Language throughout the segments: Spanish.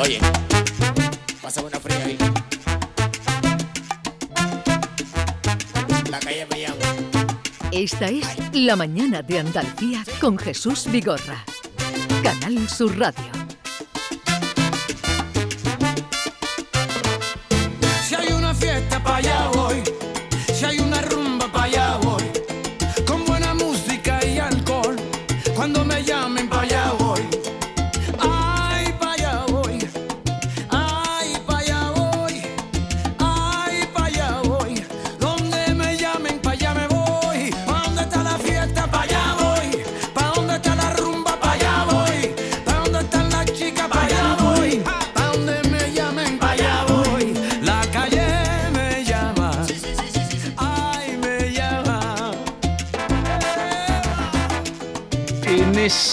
Oye, pásame una fría ahí. La calle me llama. Esta es La Mañana de Andalucía con Jesús Vigorra. Canal Sur Radio.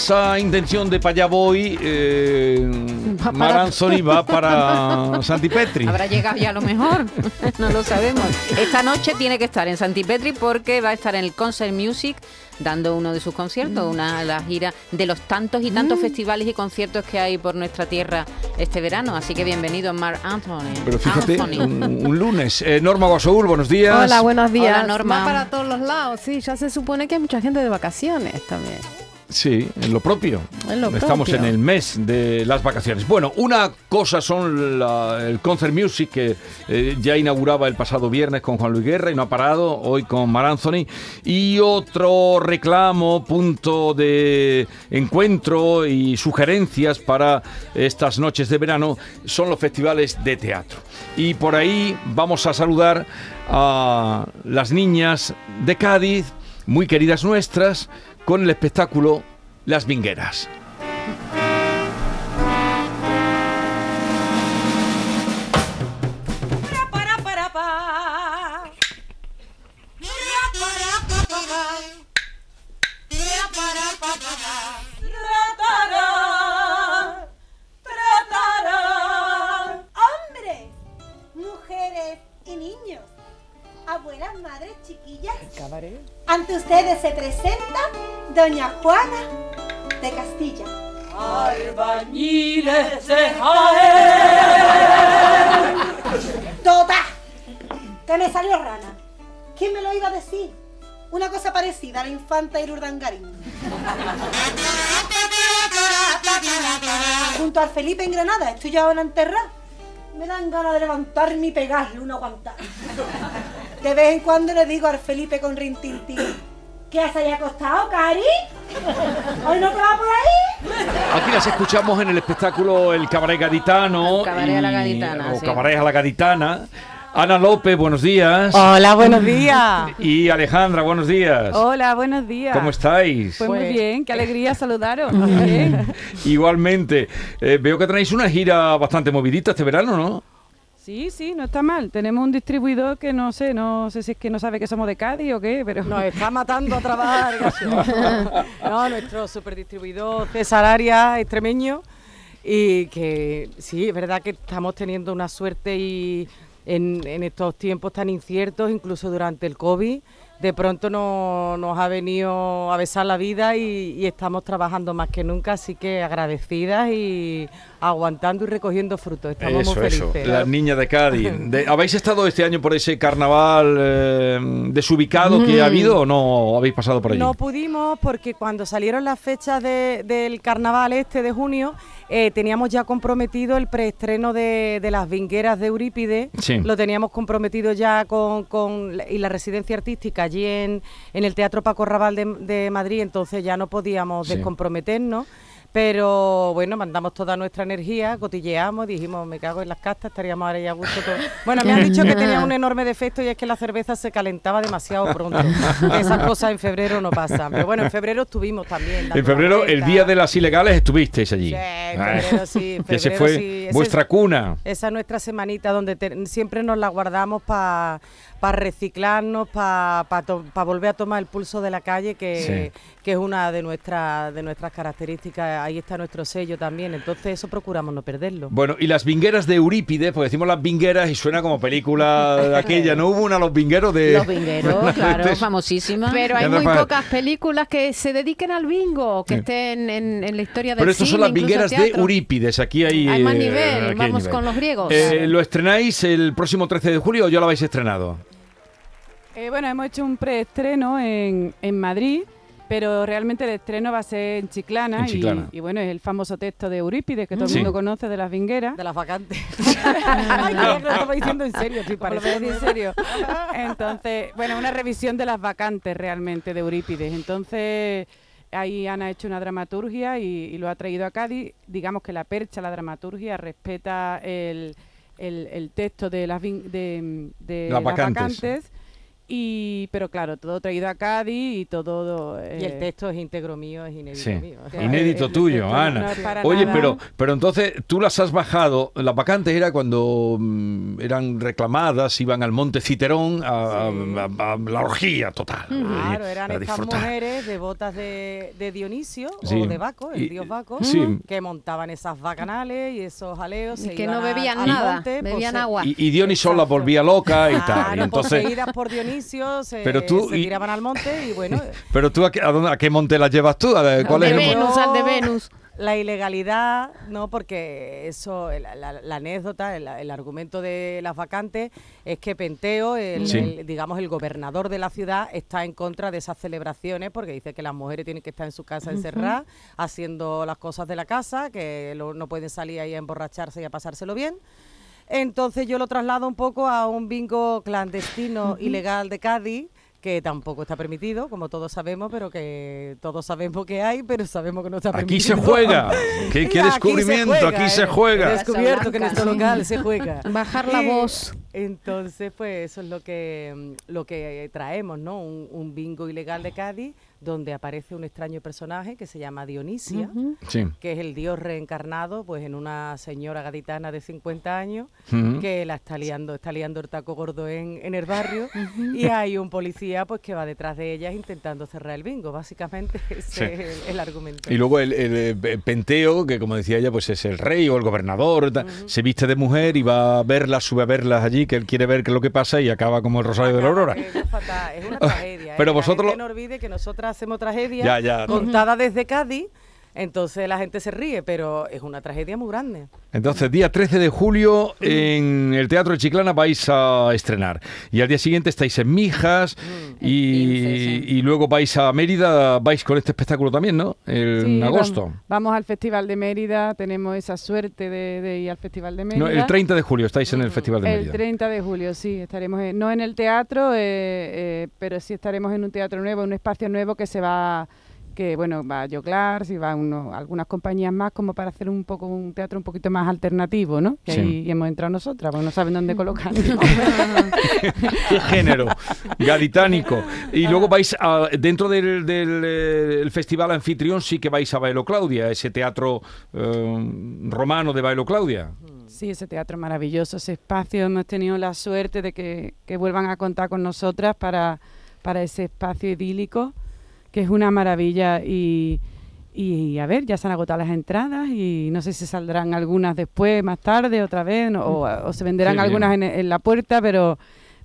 Esa intención de para allá voy, eh, Mar Anthony va para Santipetri. Habrá llegado ya a lo mejor, no lo sabemos. Esta noche tiene que estar en Santipetri porque va a estar en el Concert Music dando uno de sus conciertos, una de las giras de los tantos y tantos festivales y conciertos que hay por nuestra tierra este verano. Así que bienvenido, Mark Anthony. Pero fíjate, Anthony. un, un lunes. Eh, Norma Guasoul, buenos días. Hola, buenos días. Hola, Norma. Va para todos los lados, sí. Ya se supone que hay mucha gente de vacaciones también. Sí, en lo propio. En lo Estamos propio. en el mes de las vacaciones. Bueno, una cosa son la- el Concert Music que eh, ya inauguraba el pasado viernes con Juan Luis Guerra y no ha parado, hoy con Mar Anthony. Y otro reclamo, punto de encuentro y sugerencias para estas noches de verano son los festivales de teatro. Y por ahí vamos a saludar a las niñas de Cádiz, muy queridas nuestras, con el espectáculo Las Vingueras. Hombres, mujeres y niños, abuelas, madres, chiquillas. Ante ustedes se presenta Doña Juana de Castilla. Albañiles de Jaén. ¡Tota! Que me salió rana. ¿Quién me lo iba a decir? Una cosa parecida a la infanta Irurdangarín. Junto al Felipe en Granada, estoy ya ahora enterrada. Me dan ganas de levantarme y pegarle una aguantada. De vez en cuando le digo al Felipe con rintintín, ¿qué se haya acostado, Cari? ¿Hoy no te va por ahí? Aquí las escuchamos en el espectáculo El Cabaret Gaditano. El Cabaret a la y- Gaditana, O sí. Cabaret a la Gaditana. Ana López, buenos días. Hola, buenos días. Y Alejandra, buenos días. Hola, buenos días. ¿Cómo estáis? Pues muy bien, qué alegría saludaros. Muy bien. Igualmente. Eh, veo que tenéis una gira bastante movidita este verano, ¿no? Sí, sí, no está mal. Tenemos un distribuidor que no sé, no sé si es que no sabe que somos de Cádiz o qué, pero Nos está matando a trabajar. no, nuestro superdistribuidor César Arias, extremeño, y que sí, es verdad que estamos teniendo una suerte y en, en estos tiempos tan inciertos, incluso durante el COVID, de pronto no- nos ha venido a besar la vida y, y estamos trabajando más que nunca, así que agradecidas y aguantando y recogiendo frutos. Estamos eso, muy eso. Las niñas de Cádiz. De- ¿Habéis estado este año por ese carnaval eh, desubicado que ha habido o no habéis pasado por allí? No pudimos porque cuando salieron las fechas de- del carnaval este de junio, eh, teníamos ya comprometido el preestreno de, de las vingueras de Eurípide. Sí. Lo teníamos comprometido ya con, con y la residencia artística allí en, en el Teatro Paco Raval de, de Madrid, entonces ya no podíamos Sí. descomprometernos. Pero bueno, mandamos toda nuestra energía, cotilleamos, dijimos, me cago en las castas, estaríamos ahora ya a gusto todos. Bueno, me han dicho que tenía un enorme defecto y es que la cerveza se calentaba demasiado pronto. Esas cosas en febrero no pasan. Pero bueno, en febrero estuvimos también. En febrero, el día de las ilegales, estuvisteis allí. Sí, en febrero sí, en que ese febrero fue sí. Ese vuestra es- cuna. Esa es nuestra semanita donde te- siempre nos la guardamos para reciclarnos, para volver a tomar el pulso de la calle, que, que es una de nuestras de nuestras características ahí está nuestro sello también, entonces eso procuramos no perderlo. Bueno, y las vingueras de Eurípides, porque decimos las vingueras y suena como película de aquella, ¿no? Hubo una Los vingueros de... Los vingueros, claro, Este- famosísima. Pero hay muy para- pocas películas que se dediquen al bingo, que Sí. estén en, en la historia del Pero estos son cine, las incluso vingueras de. Eurípides, aquí hay... Hay más eh, nivel, aquí vamos nivel. con los griegos. Eh, ¿Lo estrenáis el próximo 13 de julio o ya lo habéis estrenado? Eh, bueno, hemos hecho un preestreno en, en Madrid, pero realmente el estreno va a ser en Chiclana. En y- Chiclana. Y, bueno, es el famoso texto de Eurípides que todo el Sí. mundo conoce de las vingueras. De las vacantes. Ay, creía que lo estaba diciendo en serio, lo pareciendo. ves en serio. Entonces, bueno, una revisión de las vacantes realmente de Eurípides. Entonces, ahí Ana ha hecho una dramaturgia y, y lo ha traído a Cádiz. Digamos que la percha, la dramaturgia, respeta el, el- el texto de las, de, de Las las vacantes. vacantes. Y, pero claro, todo traído a Cádiz y todo... Y el eh, texto es íntegro mío, es inédito Sí. mío. Inédito tuyo, Ana. no Oye, nada. pero, pero entonces tú las has bajado. Las vacantes era cuando mm, eran reclamadas, iban al Monte Citerón a, a- a- a la orgía total. Claro, eh, eran a estas disfrutar. mujeres devotas de, de Dionisio Sí. o de Baco, el Y- dios Baco, sí. que montaban esas bacanales y esos jaleos. se que iban no bebían nada, monte, bebían pose- agua. Y, y Dioniso la Exacto. volvía loca y tal. Claro, Y entonces, poseídas por Dionisio, se, Pero tú- se y- tiraban al monte y bueno, pero tú a qué, a dónde- a qué monte las llevas tú? ¿Cuál de es el- Venus, Yo- al de Venus. la ilegalidad, no, porque eso, la, la- la anécdota, el, el argumento de las vacantes es que Penteo, el, Sí. el, digamos el gobernador de la ciudad, está en contra de esas celebraciones porque dice que las mujeres tienen que estar en su casa encerradas, haciendo las cosas de la casa, que lo- no pueden salir ahí a emborracharse y a pasárselo bien. Entonces yo lo traslado un poco a un bingo clandestino ilegal de Cádiz que tampoco está permitido, como todos sabemos, pero que todos sabemos que hay, pero sabemos que no está Aquí permitido. se juega. ¿Qué, aquí descubrimiento? se aquí se eh. He juega. descubierto que en nuestro local se juega. Bajar la Y voz. Entonces, pues eso es lo que lo que traemos, ¿no? Un, un bingo ilegal de Cádiz donde aparece un extraño personaje que se llama Dionisia, Sí. que es el dios reencarnado, pues en una señora gaditana de 50 años que la está liando, está liando el taco gordo en, en el barrio y hay un policía pues que va detrás de ellas intentando cerrar el bingo. Básicamente ese Sí. es el, el argumento. Y luego el, el, Penteo, que como decía ella, pues es el rey o el gobernador, tal, se viste de mujer y va a verlas, sube a verlas allí, que él quiere ver qué es lo que pasa y acaba como el Rosario de la Aurora. Es, fatal, es una tragedia. Pero ¿eh? vosotros La gente lo- no olvide que nosotras hacemos tragedia Ya, ya. contada desde Cádiz, entonces la gente se ríe, pero es una tragedia muy grande. Entonces, día 13 de julio en el Teatro de Chiclana vais a estrenar. Y al día siguiente estáis en Mijas y, 15, sí. y luego vais a Mérida, vais con este espectáculo también, ¿no? El- Sí, en agosto. Vamos, vamos al Festival de Mérida, tenemos esa suerte de, de ir al Festival de Mérida. No, el 30 de julio estáis en el Festival de El Mérida. 30 de julio, sí, estaremos en- no en el teatro, eh, eh, pero sí estaremos en un teatro nuevo, en un espacio nuevo que se va, que bueno, va Joglar, si va uno, algunas compañías más, como para hacer un poco un teatro un poquito más alternativo, ¿no? Y Sí. ahí hemos entrado nosotras, porque no saben dónde colocar. ¿Qué género? Gaditánico. Y luego vais a- dentro del, del, eh, el festival anfitrión sí que vais a Bailo Claudia, ese teatro eh, romano de Bailo Claudia. Sí, ese teatro maravilloso, ese espacio. Hemos tenido la suerte de que, que vuelvan a contar con nosotras para, para ese espacio idílico, que es una maravilla. Y, y, a ver, ya se han agotado las entradas y no sé si saldrán algunas después, más tarde, otra vez, no- o, o se venderán algunas en, en la puerta, pero,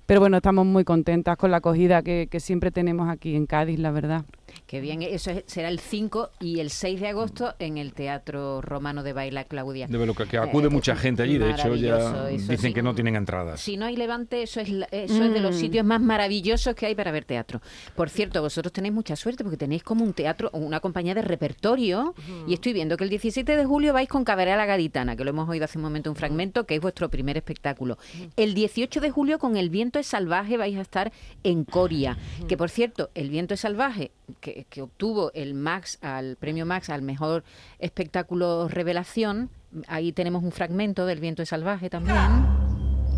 pero bueno, estamos muy contentas con la acogida que, que siempre tenemos aquí en Cádiz, la verdad. Qué bien, eso es- será el 5 y el 6 de agosto en el Teatro Romano de Baila Claudia. De Cla- que acude Eh, mucha gente allí, de hecho ya dicen sí. que no tienen entradas. Si no hay levante, eso es, la- eso es de los Mm. sitios más maravillosos que hay para ver teatro. Por cierto, vosotros tenéis mucha suerte porque tenéis como un teatro, una compañía de repertorio. Y estoy viendo que el 17 de julio vais con Cabaret a la Gaditana, que lo hemos oído hace un momento un fragmento, que es vuestro primer espectáculo. El 18 de julio con El viento es salvaje vais a estar en Coria. Que por cierto, El viento es salvaje, que, obtuvo el Max, al premio Max al mejor espectáculo revelación. Ahí tenemos un fragmento del viento salvaje también.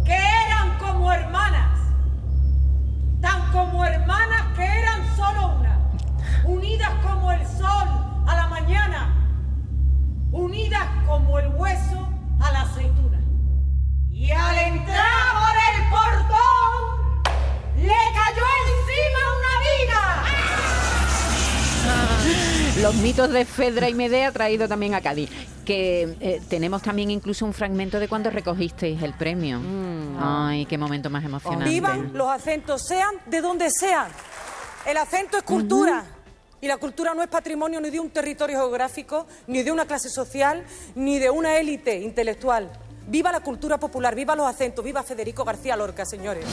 que eran como hermanas, de Fedra y Medea traído también a Cádiz. Que eh, tenemos también incluso un fragmento de cuando recogisteis el premio. Ay, qué momento más emocionante. Vivan los acentos, sean de donde sean. El acento es cultura. Y la cultura no es patrimonio ni de un territorio geográfico, ni de una clase social, ni de una élite intelectual. Viva la cultura popular, viva los acentos, viva Federico García Lorca, señores.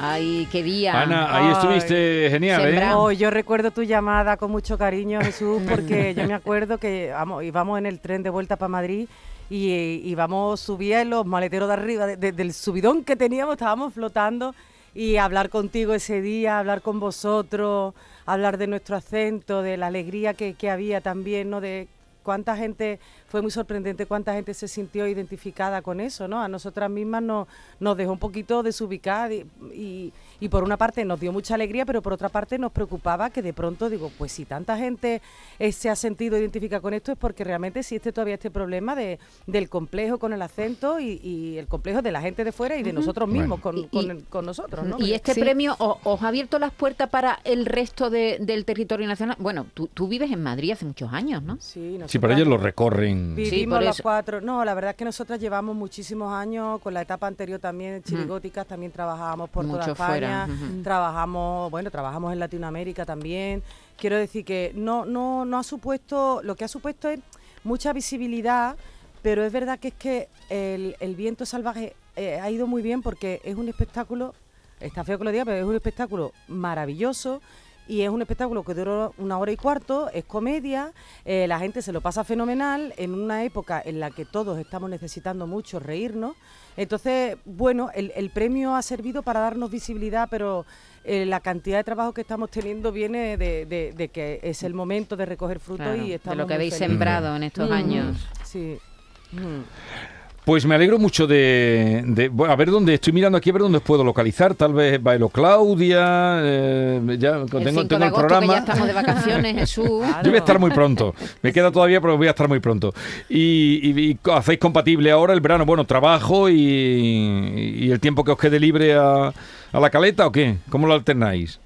Ay, qué día. Ana, ahí Ay. estuviste genial, ¿eh? Oh, yo recuerdo tu llamada con mucho cariño, Jesús, porque yo me acuerdo que vamos, íbamos en el tren de vuelta para Madrid y eh, íbamos, subía en los maleteros de arriba, de- de- del subidón que teníamos, estábamos flotando y hablar contigo ese día, hablar con vosotros, hablar de nuestro acento, de la alegría que, que había también, ¿no? De cuánta gente, fue muy sorprendente cuánta gente se sintió identificada con eso, ¿no? A nosotras mismas nos, nos dejó un poquito desubicadas y, y, y por una parte nos dio mucha alegría, pero por otra parte nos preocupaba que de pronto, digo, pues si tanta gente eh, se ha sentido identificada con esto es porque realmente existe todavía este problema de, del complejo con el acento y, y el complejo de la gente de fuera y de nosotros mismos con, Y- con, nosotros, ¿no? Y este Sí. premio o- os ha abierto las puertas para el resto de- del territorio nacional. Bueno, tú, tú vives en Madrid hace muchos años, ¿no? Sí, Sí, pero ellos lo recorren. Vivimos por los cuatro. No, la verdad es que nosotras llevamos muchísimos años, con la etapa anterior también en Chirigóticas, también trabajábamos por toda Mucho España, trabajamos, bueno, trabajamos en Latinoamérica también. Quiero decir que no, no, no ha supuesto, lo que ha supuesto es mucha visibilidad, pero es verdad que es que el, el viento salvaje eh, ha ido muy bien porque es un espectáculo, está feo que lo diga, pero es un espectáculo maravilloso. Y es un espectáculo que dura una hora y cuarto, es comedia, eh, la gente se lo pasa fenomenal en una época en la que todos estamos necesitando mucho reírnos. Entonces, bueno, el, el premio ha servido para darnos visibilidad, pero eh, la cantidad de trabajo que estamos teniendo viene de, de- de que es el momento de recoger frutos Claro, y de estamos lo que habéis felices. sembrado en estos Mm, años. Sí. Mm. Pues me alegro mucho de, de- bueno, a ver dónde estoy mirando aquí a ver dónde os puedo localizar. Tal vez Bailo Claudia, eh, ya El tengo, 5 tengo de el programa. que ya estamos de vacaciones, Jesús. Yo voy a estar muy pronto. Me queda todavía, pero voy a estar muy pronto. Y, y- y co- hacéis compatible ahora el verano, bueno, trabajo y, y el tiempo que os quede libre a, a la caleta o qué? ¿Cómo lo alternáis?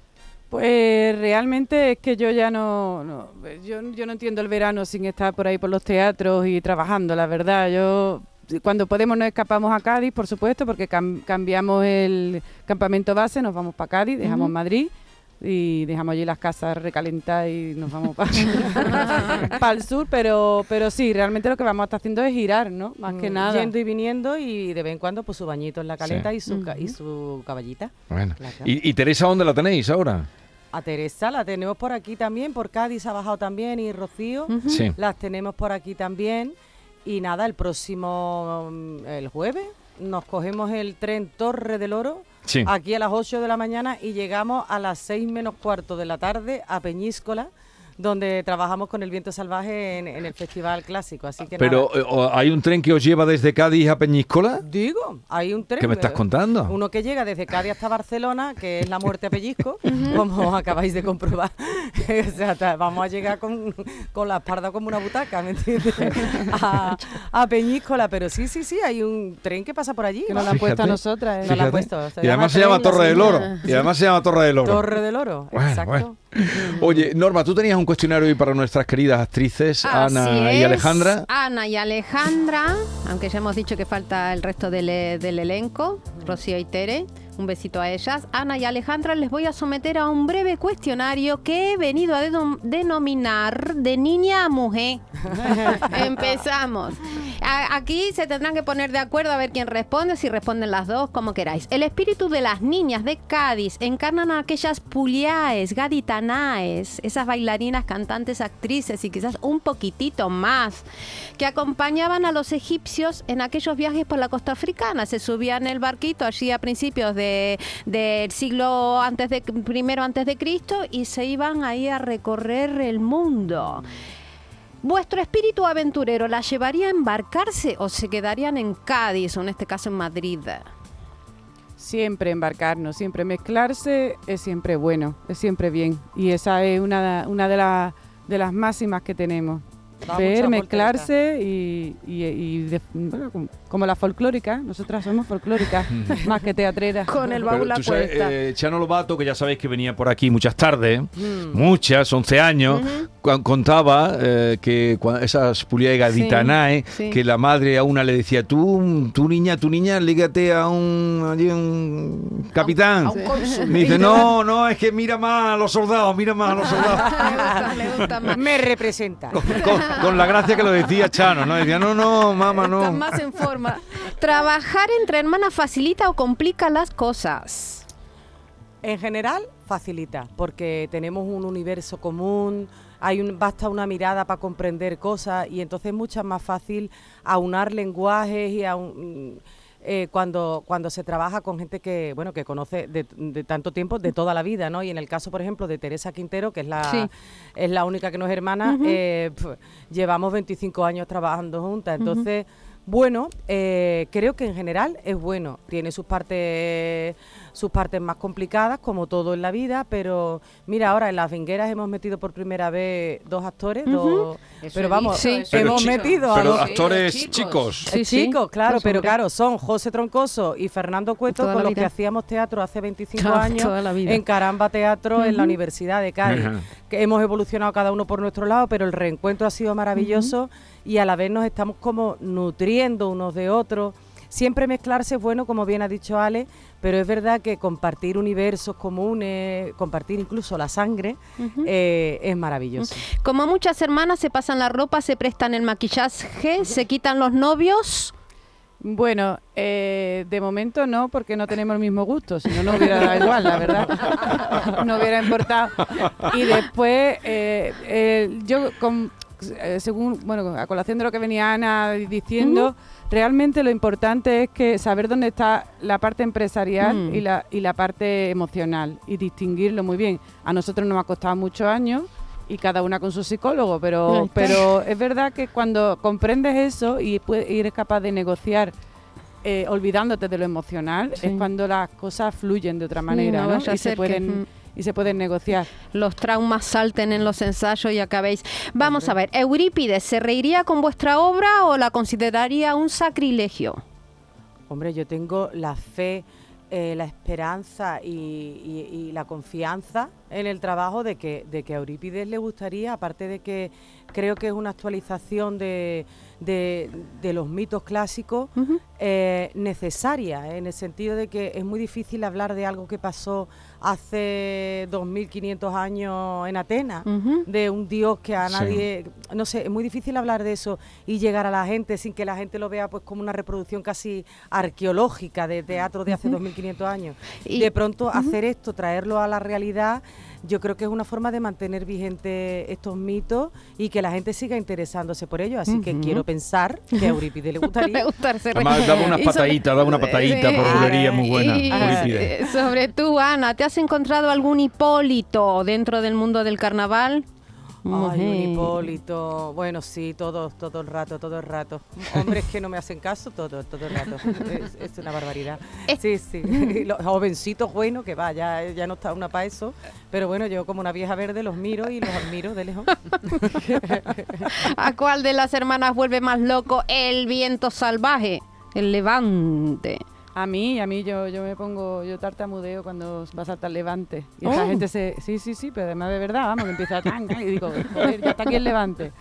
Pues realmente es que yo ya no, no- yo, yo no entiendo el verano sin estar por ahí por los teatros y trabajando, la verdad. Yo cuando podemos nos escapamos a Cádiz, por supuesto, porque cam- cambiamos el campamento base, nos vamos para Cádiz, dejamos Madrid y dejamos allí las casas recalentadas y nos vamos para el sur, pero pero sí, realmente lo que vamos a estar haciendo es girar, ¿no? Más que Mm, nada. Yendo y viniendo y de vez en cuando pues su bañito en la caleta Sí. y, su, ca- y su caballita. Bueno. Claro. ¿Y, y Teresa dónde la tenéis ahora? A Teresa la tenemos por aquí también, por Cádiz ha bajado también y Rocío. Sí. Las tenemos por aquí también. Y nada, el próximo, mm, el jueves, nos cogemos el tren Torre del Oro, Sí. aquí a las 8 de la mañana y llegamos a las 6 menos cuarto de la tarde a Peñíscola, donde trabajamos con el viento salvaje en, en el Festival Clásico. Así que Pero nada. eh, ¿hay un tren que os lleva desde Cádiz a Peñíscola? Digo, hay un tren. ¿Qué me estás eh, contando? Uno que llega desde Cádiz hasta Barcelona, que es la muerte a pellizco, como acabáis de comprobar. o sea, vamos a llegar con, con la espalda como una butaca, ¿me entiendes? A, a Peñíscola, pero sí, sí, sí, hay un tren que pasa por allí. Que nos la han puesto a nosotras. ¿eh? Nos la han puesto, se Y además se llama Torre del Oro. Y además se llama Torre del Oro. Torre del Oro, Bueno, exacto. bueno. Oye, Norma, tú tenías un cuestionario hoy para nuestras queridas actrices, Ana y. Alejandra. Ana y Alejandra, aunque ya hemos dicho que falta el resto del, e- del elenco, Rocío y Tere. Un besito a ellas. Ana y Alejandra, les voy a someter a un breve cuestionario que he venido a denom- denominar de niña a mujer. Empezamos. Aquí se tendrán que poner de acuerdo a ver quién responde, si responden las dos, como queráis. El espíritu de las niñas de Cádiz encarnan a aquellas puliaes, gaditanaes, esas bailarinas, cantantes, actrices y quizás un poquitito más, que acompañaban a los egipcios en aquellos viajes por la costa africana. Se subían el barquito allí a principios de- del siglo antes de primero antes de Cristo y se iban ahí a recorrer el mundo. ¿Vuestro espíritu aventurero la llevaría a embarcarse o se quedarían en Cádiz o en este caso en Madrid? Siempre embarcarnos, siempre mezclarse es siempre bueno, es siempre bien. Y esa es una, una de, las de las máximas que tenemos. Da ver, mezclarse y, y- y de- bueno, como, como la folclórica, nosotras somos folclóricas, más que teatreras. Con el baúl a tú sabes, cuesta. eh, Chano Lobato, que ya sabéis que venía por aquí muchas tardes, Mm. muchas, 11 años, contaba eh, que esas puliegas Sí, ditanae, sí. que la madre a una le decía, tú, tu niña, tu niña, lígate a un, allí un capitán. A un cónsul. Me dice, no, no, es que mira más a los soldados, mira más a los soldados. Le gusta, le gusta más. Me representa. con, con la gracia que lo decía Chano, ¿no? Decía, no, no, mamá, no. más en forma. ¿Trabajar entre hermanas facilita o complica las cosas? En general, facilita, porque tenemos un universo común, hay un, basta una mirada para comprender cosas y entonces es mucho más fácil aunar lenguajes y aun- eh, cuando, cuando se trabaja con gente que bueno que conoce de, de tanto tiempo, de toda la vida, ¿no? Y en el caso, por ejemplo, de Teresa Quintero, que es la, Sí. es la única que no es hermana, eh, pf, llevamos 25 años trabajando juntas, entonces... Bueno, eh, creo que en general es bueno. Tiene sus partes, sus partes más complicadas, como todo en la vida, pero mira, ahora en las vingueras hemos metido por primera vez dos actores, dos- pero vamos, Sí. Pero hemos metido a Pero dos actores chicos. chicos. Sí, sí. chicos, claro, Pues, pero claro, son José Troncoso y Fernando Cueto, Toda con los que hacíamos teatro hace 25 Claro, años toda la vida. en Caramba Teatro en la Universidad de Cádiz. Que hemos evolucionado cada uno por nuestro lado, pero el reencuentro ha sido maravilloso y a la vez nos estamos como nutriendo unos de otros. Siempre mezclarse es bueno, como bien ha dicho Ale, pero es verdad que compartir universos comunes, compartir incluso la sangre, eh, es maravilloso. Como muchas hermanas se pasan la ropa, se prestan el maquillaje, se quitan los novios. Bueno, eh, de momento no, porque no tenemos el mismo gusto, si no, no hubiera dado igual, la verdad. No hubiera importado. Y después, eh, eh, yo, con- eh, según, bueno, a colación de lo que venía Ana diciendo, realmente lo importante es que saber dónde está la parte empresarial Mm. y, la, y la parte emocional y distinguirlo muy bien. A nosotros nos ha costado muchos años y cada una con su psicólogo, pero, pero es verdad que cuando comprendes eso y, y eres capaz de negociar eh, olvidándote de lo emocional, Sí. es cuando las cosas fluyen de otra manera no y, se que, pueden, mm. Y se pueden negociar. Los traumas salten en los ensayos y acabéis. Vamos a ver, Eurípides, ¿se reiría con vuestra obra o la consideraría un sacrilegio? Hombre, yo tengo la fe, eh, la esperanza y, y- y la confianza en el trabajo de que, de que a Eurípides le gustaría, aparte de que creo que es una actualización de, de- de los mitos clásicos eh, necesaria, eh, en el sentido de que es muy difícil hablar de algo que pasó hace 2.500 años en Atenas, de un dios que a Sí. nadie, no sé, es muy difícil hablar de eso y llegar a la gente sin que la gente lo vea pues como una reproducción casi arqueológica de teatro de hace 2.500 años. Y- de pronto hacer esto, traerlo a la realidad, yo creo que es una forma de mantener vigente estos mitos y que la gente siga interesándose por ellos, así que quiero pensar que a Eurípides le gustaría. gusta el ser- Además, daba unas pataditas, daba una patadita Sí. por bulería muy buena. Y, Eurípides. eh, sobre tú, Ana, ¿te has encontrado algún Hipólito dentro del mundo del carnaval? Ay, un. Hipólito. Bueno, sí, todo, todo el rato, todo el rato. Hombres que no me hacen caso, todo, todo el rato. Es, es una barbaridad. Es- Sí, sí. Los jovencitos, bueno, que va, ya, ya no está una para eso. Pero bueno, yo como una vieja verde los miro y los admiro de lejos. ¿A cuál de las hermanas vuelve más loco el viento salvaje? El levante. A mí, a mí yo, yo me pongo, yo tartamudeo cuando va a saltar levante. Y Oh. gente se, sí, sí, sí, pero además de verdad, vamos, que empieza a tan, tan, y digo, joder, ya está aquí el levante.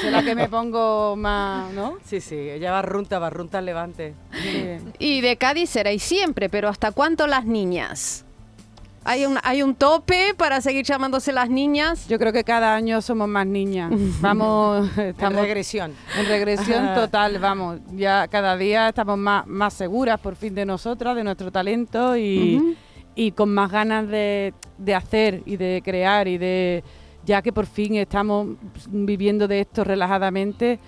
Será que me pongo más, ¿no? Sí, sí, ella va runta, va runta al levante. Y de Cádiz seréis siempre, pero ¿hasta cuánto las niñas? ¿Hay un, ¿Hay un tope para seguir llamándose las niñas? Yo creo que cada año somos más niñas. Vamos, En estamos regresión. en regresión total, vamos. Ya cada día estamos más, más seguras por fin de nosotras, de nuestro talento y, y con más ganas de, de hacer y de crear y de ya que por fin estamos viviendo de esto relajadamente.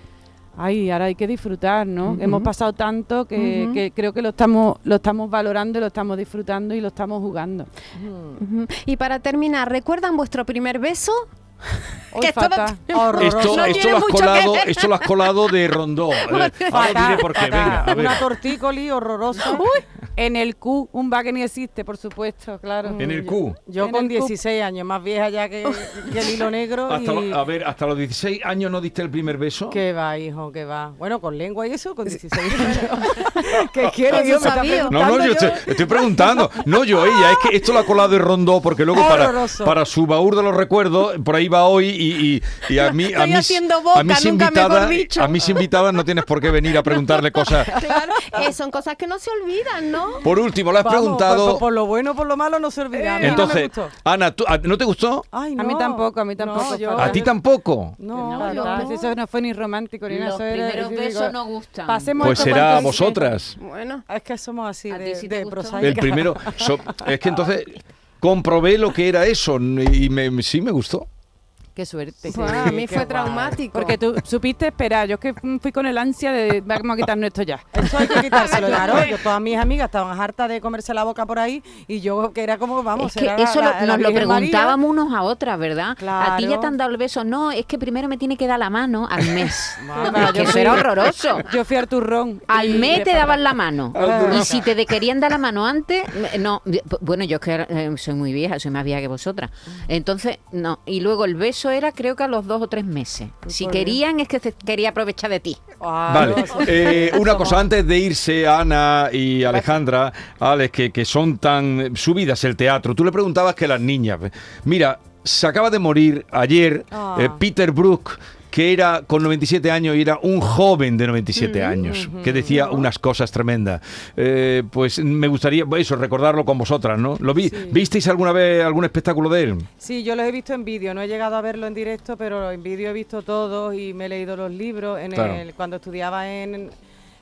Ay, ahora hay que disfrutar, ¿no? Hemos pasado tanto que, que creo que lo estamos, lo estamos valorando, lo estamos disfrutando y lo estamos jugando. Y para terminar, ¿recuerdan vuestro primer beso? Hoy Que esto no. Esto, lo has colado, ver. esto lo has colado de Rondó. Ahora os diré por qué. fatal. Venga, a ver. Una tortícoli horrorosa. En el Q, un va que ni existe, por supuesto, claro. En el Q. Yo con el Q. 16 años, más vieja ya que, que el hilo negro. Hasta y... lo- a ver, hasta los 16 años no diste el primer beso. Que va, hijo, que va. Bueno, con lengua y eso, con 16 años. ¿Qué quieres? Con Dios. No, no, yo estoy, estoy preguntando. No, yo ella, es que esto lo ha colado de rondó porque luego para, para su baúl de los recuerdos, por ahí va hoy y, y- y a mí, a Estoy mis, haciendo boca, a mis nunca invitadas, mejor dicho. a mis invitadas no tienes por qué venir a preguntarle cosas. Claro, eh, son cosas que no se olvidan, ¿no? Por último, le has Vamos, preguntado. Por, por lo bueno, por lo malo no se olvida. A mí no me entonces. Ana, ¿tú- a- ¿no te gustó? Ay, A mí tampoco, a mí tampoco, No, yo- ¿A ti tampoco? No, No, eso no fue ni romántico ni nada. Los primeros besos no gustan. Pasemos Pues será a vosotras. Bueno, Es que somos así ¿A de, sí de. El primero. so- es que entonces comprobé lo que era eso y me, sí me gustó. Qué suerte. A mí fue guay. traumático. Porque tú supiste esperar. Yo es que fui con el ansia de vamos a quitarnos esto ya. Eso hay que quitárselo, claro. Yo, todas mis amigas estaban hartas de comerse la boca por ahí y yo que era como, vamos, Es que era la- eso la- lo- la nos lo preguntábamos unos a otras, ¿verdad? A ti ya Claro. te han dado el beso. No, es que primero me tiene que dar la mano al mes. Mamá, que yo eso fui- era horroroso. Yo fui al turrón. Al mes te daban la mano. Y si te de- querían dar la mano antes, no. Bueno, yo es que eh, soy muy vieja, soy más vieja que vosotras. Entonces, no. Y luego el beso era, creo que a los dos o tres meses. Si querían, es que se quería aprovechar de ti. Ah, Vale, eh, una cosa antes de irse Ana y Alejandra, Alex, que, que son tan subidas el teatro. Tú le preguntabas que las niñas. Mira, se acaba de morir ayer Ah. eh, Peter Brook. Que era con 97 años y era un joven de 97 años, que decía unas cosas tremendas. Eh, pues me gustaría eso, recordarlo con vosotras, ¿no? ¿Lo vi, Sí. ¿Visteis alguna vez algún espectáculo de él? Sí, yo los he visto en vídeo, no he llegado a verlo en directo, pero en vídeo he visto todos y me he leído los libros. En Claro. el, cuando estudiaba en,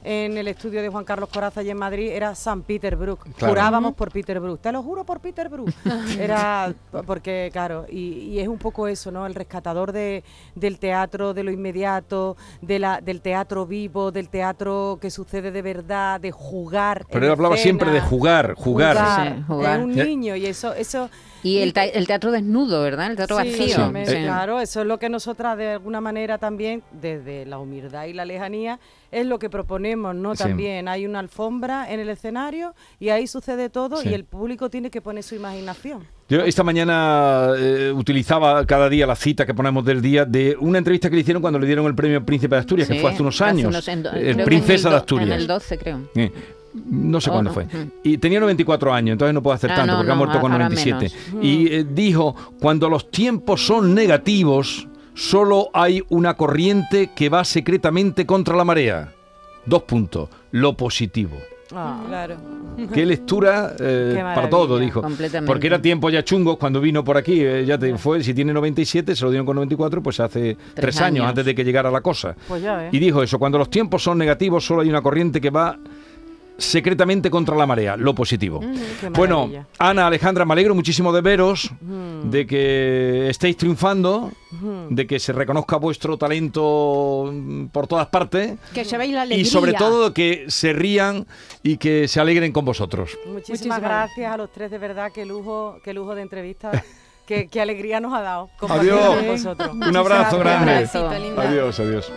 en el estudio de Juan Carlos Coraza y en Madrid era San Peter Brook. Claro. Jurábamos por Peter Brook. Te lo juro por Peter Brook. Era porque, claro, y, y es un poco eso, ¿no? El rescatador de, del teatro, de lo inmediato, de la, del teatro vivo, del teatro que sucede de verdad, de jugar. Pero él hablaba escena. siempre de jugar, jugar. Sí, jugar. Es un niño y eso, eso Y el, teatro desnudo, ¿verdad? El teatro Sí, vacío. Sí. Claro, eso es lo que nosotras de alguna manera también, desde la humildad y la lejanía, es lo que proponemos, ¿no? Sí. También hay una alfombra en el escenario y ahí sucede todo Sí. y el público tiene que poner su imaginación. Yo esta mañana eh, utilizaba cada día la cita que ponemos del día de una entrevista que le hicieron cuando le dieron el premio Príncipe de Asturias, que Sí, fue hace unos hace años. unos- en que el en Princesa el de Asturias. En el 12, creo. Eh, No sé Oh, cuándo no, fue. ujú. Y tenía 94 años, entonces no puedo hacer Ah, tanto no, porque ha no, muerto con ahora 97. menos. Y eh, dijo, cuando los tiempos son negativos, solo hay una corriente que va secretamente contra la marea. Dos puntos. Lo positivo. Claro. Qué lectura eh, Qué para todo, dijo. completamente. Porque era tiempo ya chungo cuando vino por aquí. eh, ya te fue, si tiene 97, se lo dieron con 94, pues hace tres, años, años. antes de que llegara la cosa. Pues ya ves. Y dijo eso, cuando los tiempos son negativos, solo hay una corriente que va secretamente contra la marea, lo positivo. Bueno. Ana, Alejandra, me alegro muchísimo de veros, de que estéis triunfando, de que se reconozca vuestro talento por todas partes que llevéis la alegría. y sobre todo que se rían y que se alegren con vosotros. Muchísimas, Muchísimas gracias a los tres, de verdad, qué lujo, qué lujo de entrevista, qué, qué alegría nos ha dado Adiós. con vosotros. Un abrazo grande. Adiós, adiós.